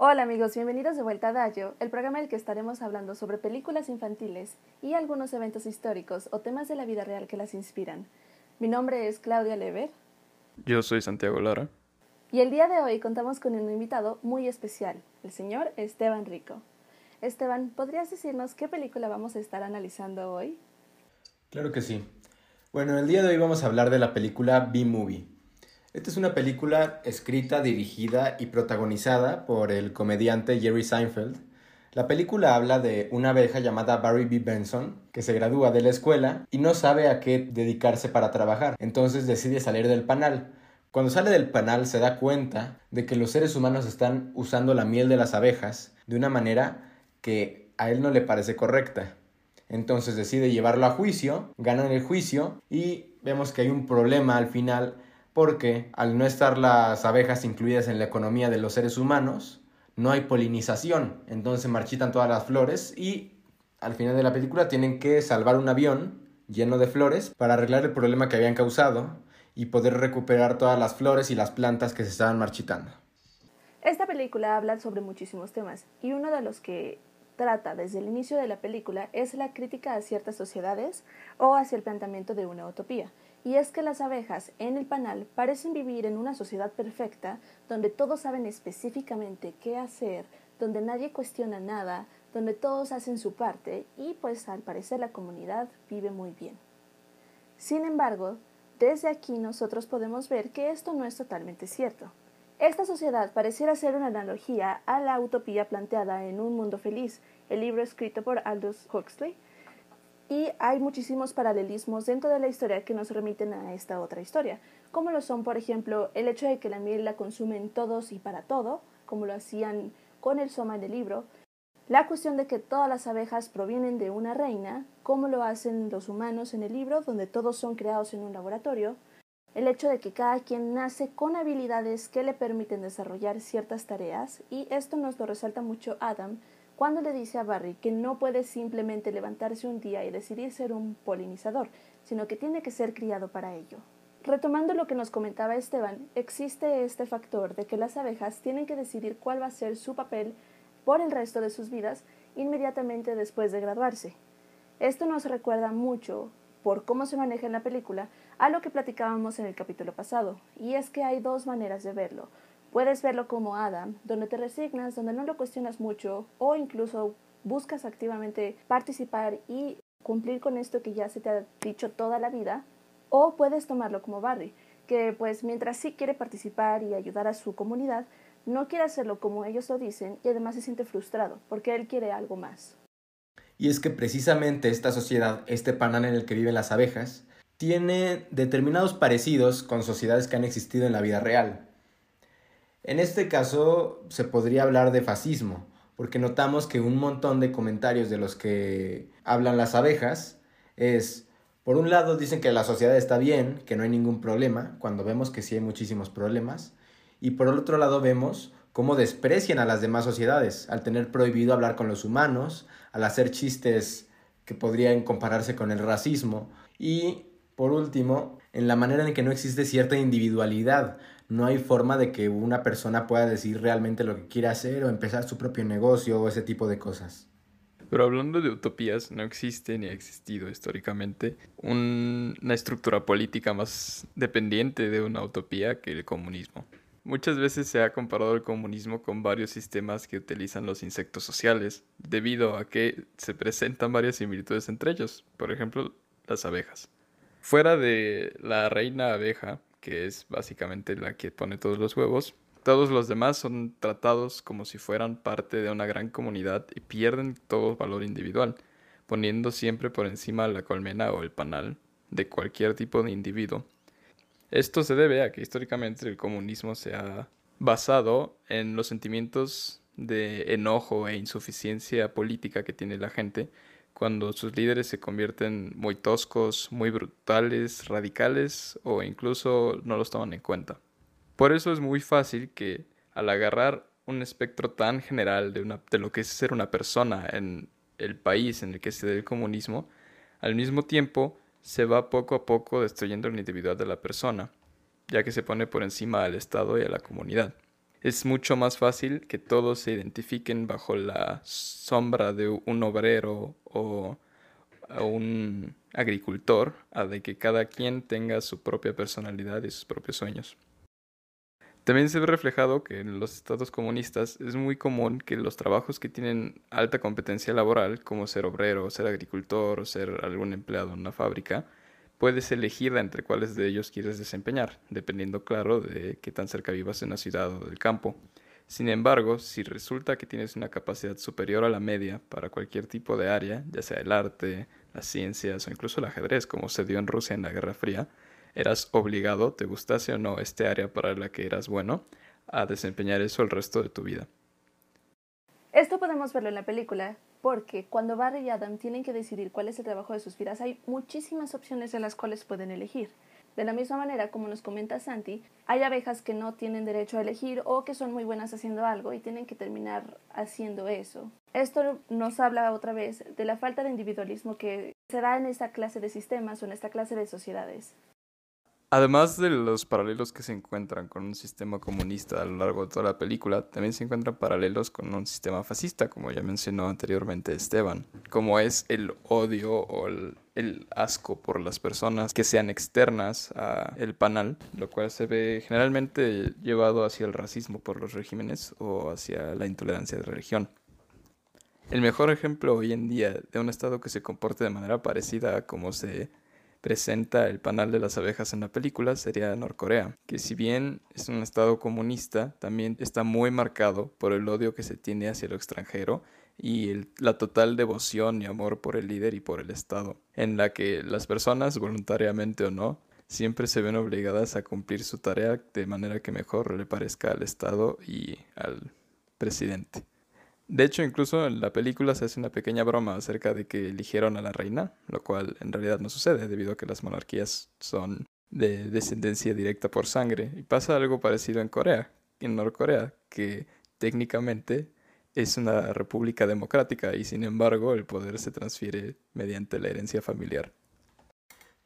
Hola amigos, bienvenidos de vuelta a Dayo, el programa en el que estaremos hablando sobre películas infantiles y algunos eventos históricos o temas de la vida real que las inspiran. Mi nombre es Claudia Lever. Yo soy Santiago Lara. Y el día de hoy contamos con un invitado muy especial, el señor Esteban Rico. Esteban, ¿podrías decirnos qué película vamos a estar analizando hoy? Claro que sí. Bueno, el día de hoy vamos a hablar de la película B-Movie. Esta es una película escrita, dirigida y protagonizada por el comediante Jerry Seinfeld. La película habla de una abeja llamada Barry B. Benson que se gradúa de la escuela y no sabe a qué dedicarse para trabajar, entonces decide salir del panal. Cuando sale del panal se da cuenta de que los seres humanos están usando la miel de las abejas de una manera que a él no le parece correcta. Entonces decide llevarlo a juicio, ganan el juicio y vemos que hay un problema al final porque al no estar las abejas incluidas en la economía de los seres humanos, no hay polinización, entonces marchitan todas las flores y al final de la película tienen que salvar un avión lleno de flores para arreglar el problema que habían causado y poder recuperar todas las flores y las plantas que se estaban marchitando. Esta película habla sobre muchísimos temas y uno de los que trata desde el inicio de la película es la crítica a ciertas sociedades o hacia el planteamiento de una utopía y es que las abejas en el panal parecen vivir en una sociedad perfecta donde todos saben específicamente qué hacer, donde nadie cuestiona nada, donde todos hacen su parte y pues al parecer la comunidad vive muy bien. Sin embargo, desde aquí nosotros podemos ver que esto no es totalmente cierto. Esta sociedad pareciera ser una analogía a la utopía planteada en Un Mundo Feliz, el libro escrito por Aldous Huxley, y hay muchísimos paralelismos dentro de la historia que nos remiten a esta otra historia, como lo son, por ejemplo, el hecho de que la miel la consumen todos y para todo, como lo hacían con el soma en el libro, la cuestión de que todas las abejas provienen de una reina, como lo hacen los humanos en el libro, donde todos son creados en un laboratorio, el hecho de que cada quien nace con habilidades que le permiten desarrollar ciertas tareas, y esto nos lo resalta mucho Adam, cuando le dice a Barry que no puede simplemente levantarse un día y decidir ser un polinizador, sino que tiene que ser criado para ello. Retomando lo que nos comentaba Esteban, existe este factor de que las abejas tienen que decidir cuál va a ser su papel por el resto de sus vidas inmediatamente después de graduarse. Esto nos recuerda mucho, por cómo se maneja en la película, a lo que platicábamos en el capítulo pasado, y es que hay dos maneras de verlo. Puedes verlo como Adam, donde te resignas, donde no lo cuestionas mucho o incluso buscas activamente participar y cumplir con esto que ya se te ha dicho toda la vida. O puedes tomarlo como Barry, que pues mientras sí quiere participar y ayudar a su comunidad, no quiere hacerlo como ellos lo dicen y además se siente frustrado porque él quiere algo más. Y es que precisamente esta sociedad, este panal en el que viven las abejas, tiene determinados parecidos con sociedades que han existido en la vida real. En este caso se podría hablar de fascismo, porque notamos que un montón de comentarios de los que hablan las abejas es, por un lado dicen que la sociedad está bien, que no hay ningún problema, cuando vemos que sí hay muchísimos problemas, y por el otro lado vemos cómo desprecian a las demás sociedades al tener prohibido hablar con los humanos, al hacer chistes que podrían compararse con el racismo, y por último, en la manera en que no existe cierta individualidad, no hay forma de que una persona pueda decir realmente lo que quiere hacer o empezar su propio negocio o ese tipo de cosas. Pero hablando de utopías, no existe ni ha existido históricamente una estructura política más dependiente de una utopía que el comunismo. Muchas veces se ha comparado el comunismo con varios sistemas que utilizan los insectos sociales, debido a que se presentan varias similitudes entre ellos, por ejemplo, las abejas. Fuera de la reina abeja, que es básicamente la que pone todos los huevos. Todos los demás son tratados como si fueran parte de una gran comunidad y pierden todo valor individual, poniendo siempre por encima la colmena o el panal de cualquier tipo de individuo. Esto se debe a que históricamente el comunismo se ha basado en los sentimientos de enojo e insuficiencia política que tiene la gente cuando sus líderes se convierten muy toscos, muy brutales, radicales o incluso no los toman en cuenta. Por eso es muy fácil que al agarrar un espectro tan general de, una, de lo que es ser una persona en el país en el que se da el comunismo, al mismo tiempo se va poco a poco destruyendo la individualidad de la persona, ya que se pone por encima al Estado y a la comunidad. Es mucho más fácil que todos se identifiquen bajo la sombra de un obrero o un agricultor a de que cada quien tenga su propia personalidad y sus propios sueños. También se ve reflejado que en los estados comunistas es muy común que los trabajos que tienen alta competencia laboral, como ser obrero, ser agricultor ser algún empleado en una fábrica, puedes elegir entre cuáles de ellos quieres desempeñar, dependiendo, claro, de qué tan cerca vivas en la ciudad o del campo. Sin embargo, si resulta que tienes una capacidad superior a la media para cualquier tipo de área, ya sea el arte, las ciencias o incluso el ajedrez, como se dio en Rusia en la Guerra Fría, eras obligado, te gustase o no este área para la que eras bueno, a desempeñar eso el resto de tu vida. Esto podemos verlo en la película, porque cuando Barry y Adam tienen que decidir cuál es el trabajo de sus vidas, hay muchísimas opciones en las cuales pueden elegir. De la misma manera, como nos comenta Santi, hay abejas que no tienen derecho a elegir o que son muy buenas haciendo algo y tienen que terminar haciendo eso. Esto nos habla otra vez de la falta de individualismo que se da en esta clase de sistemas o en esta clase de sociedades. Además de los paralelos que se encuentran con un sistema comunista a lo largo de toda la película, también se encuentran paralelos con un sistema fascista, como ya mencionó anteriormente Esteban, como es el odio o el, asco por las personas que sean externas al panal, lo cual se ve generalmente llevado hacia el racismo por los regímenes o hacia la intolerancia de religión. El mejor ejemplo hoy en día de un Estado que se comporte de manera parecida a como se presenta el panal de las abejas en la película sería Norcorea, que si bien es un estado comunista, también está muy marcado por el odio que se tiene hacia lo extranjero y la total devoción y amor por el líder y por el Estado, en la que las personas, voluntariamente o no, siempre se ven obligadas a cumplir su tarea de manera que mejor le parezca al Estado y al presidente. De hecho, incluso en la película se hace una pequeña broma acerca de que eligieron a la reina, lo cual en realidad no sucede debido a que las monarquías son de descendencia directa por sangre. Y pasa algo parecido en Corea, en Norcorea, que técnicamente es una república democrática y sin embargo el poder se transfiere mediante la herencia familiar.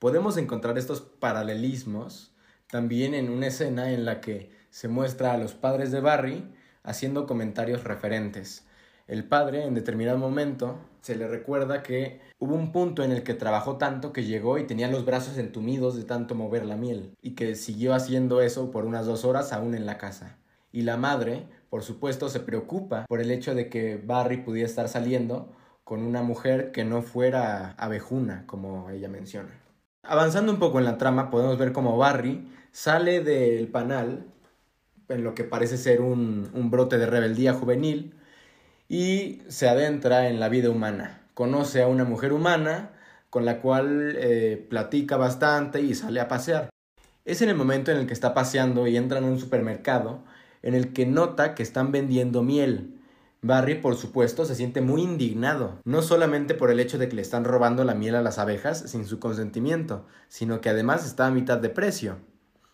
Podemos encontrar estos paralelismos también en una escena en la que se muestra a los padres de Barry haciendo comentarios referentes el padre, en determinado momento, se le recuerda que hubo un punto en el que trabajó tanto que llegó y tenía los brazos entumidos de tanto mover la miel, y que siguió haciendo eso por unas dos horas aún en la casa. Y la madre, por supuesto, se preocupa por el hecho de que Barry pudiera estar saliendo con una mujer que no fuera abejuna, como ella menciona. Avanzando un poco en la trama, podemos ver cómo Barry sale del panal, en lo que parece ser un, un brote de rebeldía juvenil, y se adentra en la vida humana. Conoce a una mujer humana con la cual eh, platica bastante y sale a pasear. Es en el momento en el que está paseando y entra en un supermercado en el que nota que están vendiendo miel. Barry, por supuesto, se siente muy indignado, no solamente por el hecho de que le están robando la miel a las abejas sin su consentimiento, sino que además está a mitad de precio.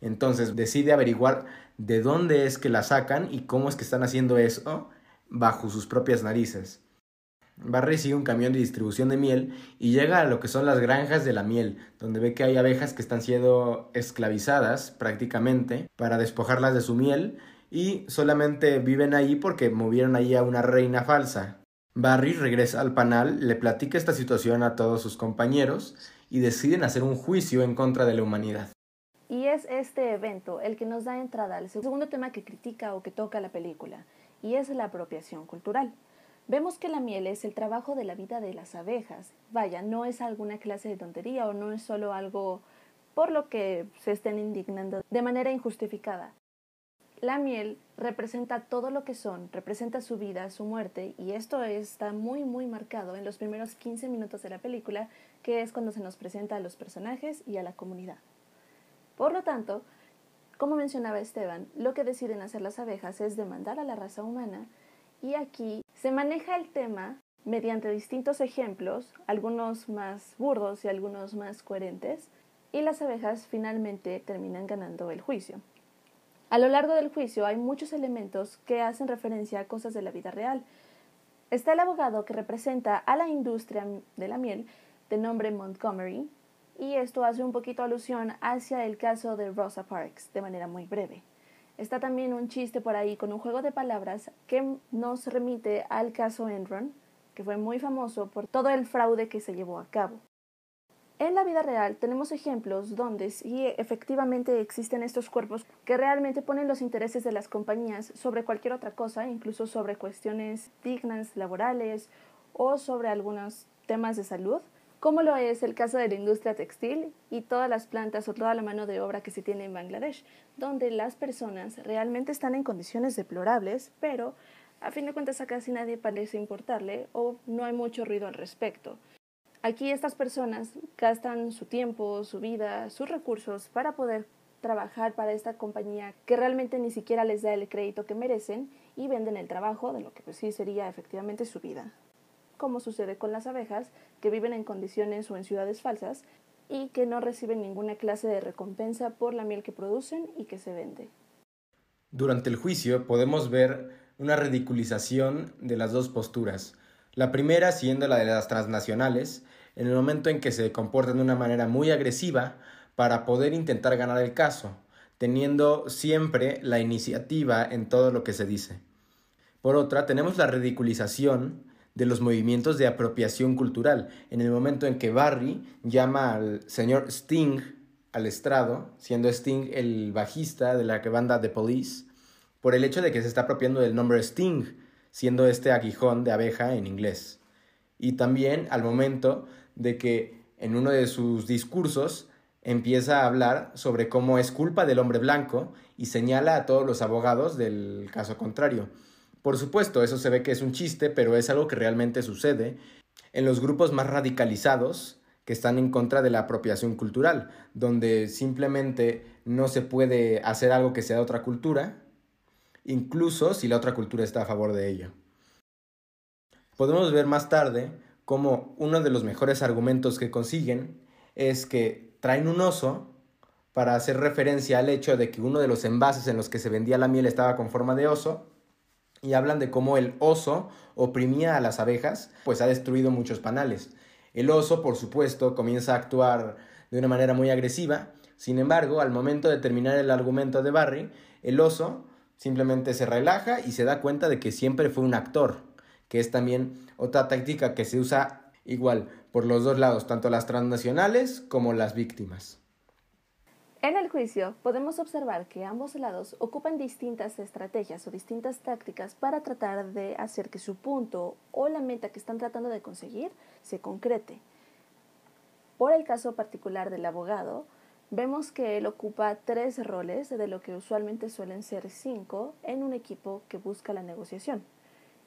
Entonces decide averiguar de dónde es que la sacan y cómo es que están haciendo eso bajo sus propias narices. Barry sigue un camión de distribución de miel y llega a lo que son las granjas de la miel, donde ve que hay abejas que están siendo esclavizadas prácticamente para despojarlas de su miel y solamente viven ahí porque movieron ahí a una reina falsa. Barry regresa al panal, le platica esta situación a todos sus compañeros y deciden hacer un juicio en contra de la humanidad. Y es este evento el que nos da entrada al segundo tema que critica o que toca la película, y es la apropiación cultural. Vemos que la miel es el trabajo de la vida de las abejas. Vaya, no es alguna clase de tontería o no es solo algo por lo que se estén indignando de manera injustificada. La miel representa todo lo que son, representa su vida, su muerte, y esto está muy muy marcado en los primeros 15 minutos de la película, que es cuando se nos presenta a los personajes y a la comunidad. Por lo tanto, como mencionaba Esteban, lo que deciden hacer las abejas es demandar a la raza humana y aquí se maneja el tema mediante distintos ejemplos, algunos más burdos y algunos más coherentes, y las abejas finalmente terminan ganando el juicio. A lo largo del juicio hay muchos elementos que hacen referencia a cosas de la vida real. Está el abogado que representa a la industria de la miel, de nombre Montgomery, y esto hace un poquito alusión hacia el caso de Rosa Parks de manera muy breve. Está también un chiste por ahí con un juego de palabras que nos remite al caso Enron, que fue muy famoso por todo el fraude que se llevó a cabo. En la vida real tenemos ejemplos donde sí efectivamente existen estos cuerpos que realmente ponen los intereses de las compañías sobre cualquier otra cosa, incluso sobre cuestiones dignas laborales o sobre algunos temas de salud, como lo es el caso de la industria textil y todas las plantas o toda la mano de obra que se tiene en Bangladesh, donde las personas realmente están en condiciones deplorables, pero a fin de cuentas a casi nadie parece importarle o no hay mucho ruido al respecto. Aquí estas personas gastan su tiempo, su vida, sus recursos para poder trabajar para esta compañía que realmente ni siquiera les da el crédito que merecen y venden el trabajo de lo que pues sí sería efectivamente su vida como sucede con las abejas, que viven en condiciones o en ciudades falsas y que no reciben ninguna clase de recompensa por la miel que producen y que se vende. Durante el juicio podemos ver una ridiculización de las dos posturas. La primera siendo la de las transnacionales, en el momento en que se comportan de una manera muy agresiva para poder intentar ganar el caso, teniendo siempre la iniciativa en todo lo que se dice. Por otra, tenemos la ridiculización de los movimientos de apropiación cultural. En el momento en que Barry llama al señor Sting al estrado, siendo Sting el bajista de la banda The Police, por el hecho de que se está apropiando del nombre Sting, siendo este aguijón de abeja en inglés. Y también al momento de que en uno de sus discursos empieza a hablar sobre cómo es culpa del hombre blanco y señala a todos los abogados del caso contrario. Por supuesto, eso se ve que es un chiste, pero es algo que realmente sucede en los grupos más radicalizados que están en contra de la apropiación cultural, donde simplemente no se puede hacer algo que sea de otra cultura, incluso si la otra cultura está a favor de ello. Podemos ver más tarde cómo uno de los mejores argumentos que consiguen es que traen un oso para hacer referencia al hecho de que uno de los envases en los que se vendía la miel estaba con forma de oso y hablan de cómo el oso oprimía a las abejas, pues ha destruido muchos panales. El oso, por supuesto, comienza a actuar de una manera muy agresiva, sin embargo, al momento de terminar el argumento de Barry, el oso simplemente se relaja y se da cuenta de que siempre fue un actor, que es también otra táctica que se usa igual por los dos lados, tanto las transnacionales como las víctimas. En el juicio podemos observar que ambos lados ocupan distintas estrategias o distintas tácticas para tratar de hacer que su punto o la meta que están tratando de conseguir se concrete. Por el caso particular del abogado, vemos que él ocupa tres roles de lo que usualmente suelen ser cinco en un equipo que busca la negociación.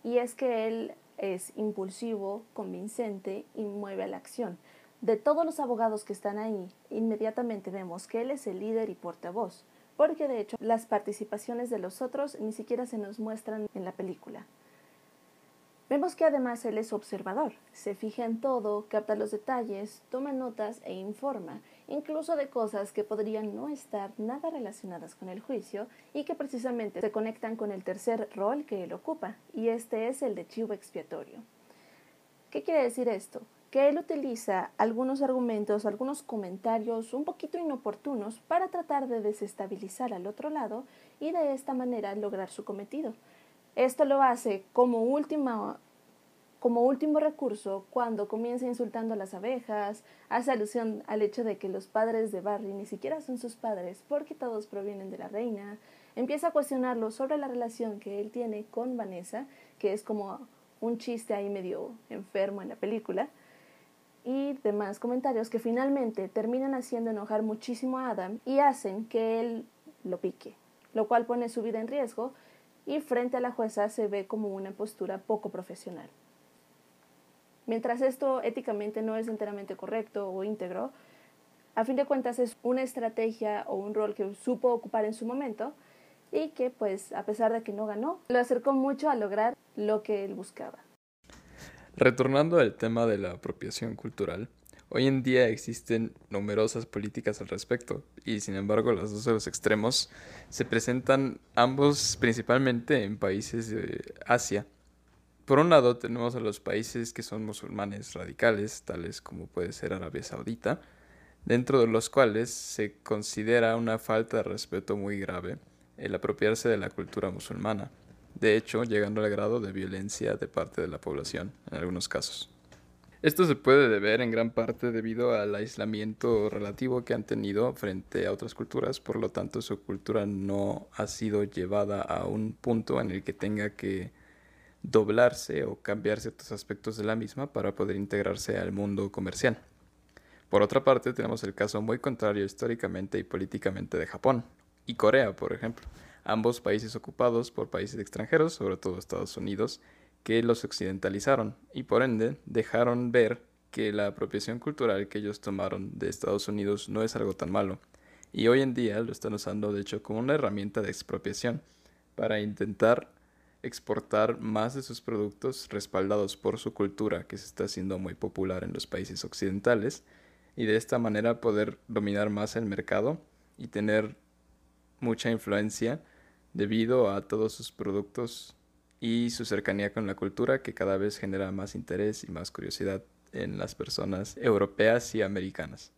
Y es que él es impulsivo, convincente y mueve a la acción de todos los abogados que están ahí, inmediatamente vemos que él es el líder y portavoz, porque de hecho las participaciones de los otros ni siquiera se nos muestran en la película. Vemos que además él es observador, se fija en todo, capta los detalles, toma notas e informa, incluso de cosas que podrían no estar nada relacionadas con el juicio y que precisamente se conectan con el tercer rol que él ocupa, y este es el de chivo expiatorio. ¿Qué quiere decir esto? Que él utiliza algunos argumentos, algunos comentarios un poquito inoportunos para tratar de desestabilizar al otro lado y de esta manera lograr su cometido. Esto lo hace como último, como último recurso cuando comienza insultando a las abejas, hace alusión al hecho de que los padres de Barry ni siquiera son sus padres porque todos provienen de la reina, empieza a cuestionarlo sobre la relación que él tiene con Vanessa, que es como un chiste ahí medio enfermo en la película, y demás comentarios que finalmente terminan haciendo enojar muchísimo a Adam y hacen que él lo pique, lo cual pone su vida en riesgo y frente a la jueza se ve como una postura poco profesional. Mientras esto éticamente no es enteramente correcto o íntegro, a fin de cuentas es una estrategia o un rol que supo ocupar en su momento y que pues a pesar de que no ganó, lo acercó mucho a lograr lo que él buscaba. Retornando al tema de la apropiación cultural, hoy en día existen numerosas políticas al respecto y sin embargo los dos de los extremos se presentan ambos principalmente en países de Asia. Por un lado tenemos a los países que son musulmanes radicales, tales como puede ser Arabia Saudita, dentro de los cuales se considera una falta de respeto muy grave el apropiarse de la cultura musulmana, de hecho llegando al grado de violencia de parte de la población en algunos casos. Esto se puede deber en gran parte debido al aislamiento relativo que han tenido frente a otras culturas, por lo tanto su cultura no ha sido llevada a un punto en el que tenga que doblarse o cambiar ciertos aspectos de la misma para poder integrarse al mundo comercial. Por otra parte, tenemos el caso muy contrario históricamente y políticamente de Japón y Corea, por ejemplo, ambos países ocupados por países extranjeros, sobre todo Estados Unidos, que los occidentalizaron y por ende dejaron ver que la apropiación cultural que ellos tomaron de Estados Unidos no es algo tan malo. Y hoy en día lo están usando de hecho como una herramienta de expropiación para intentar exportar más de sus productos respaldados por su cultura que se está haciendo muy popular en los países occidentales y de esta manera poder dominar más el mercado y tener mucha influencia debido a todos sus productos y su cercanía con la cultura que cada vez genera más interés y más curiosidad en las personas europeas y americanas.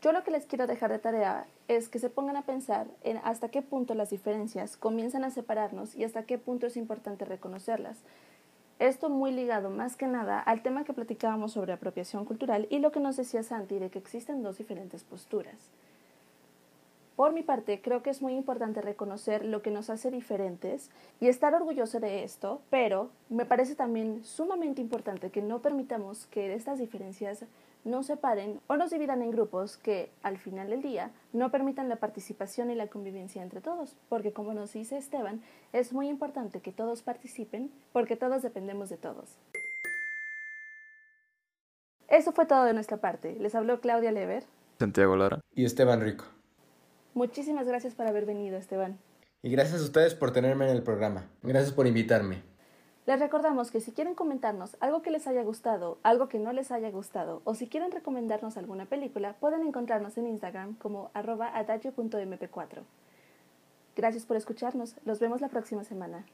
Yo lo que les quiero dejar de tarea es que se pongan a pensar en hasta qué punto las diferencias comienzan a separarnos y hasta qué punto es importante reconocerlas. Esto muy ligado más que nada al tema que platicábamos sobre apropiación cultural y lo que nos decía Santi de que existen dos diferentes posturas. Por mi parte, creo que es muy importante reconocer lo que nos hace diferentes y estar orgulloso de esto, pero me parece también sumamente importante que no permitamos que estas diferencias nos separen o nos dividan en grupos que, al final del día, no permitan la participación y la convivencia entre todos, porque como nos dice Esteban, es muy importante que todos participen porque todos dependemos de todos. Eso fue todo de nuestra parte. Les habló Claudia Lever, Santiago Lara y Esteban Rico. Muchísimas gracias por haber venido, Esteban. Y gracias a ustedes por tenerme en el programa. Gracias por invitarme. Les recordamos que si quieren comentarnos algo que les haya gustado, algo que no les haya gustado, o si quieren recomendarnos alguna película, pueden encontrarnos en Instagram como arroba adagio.mp4. Gracias por escucharnos. Los vemos la próxima semana.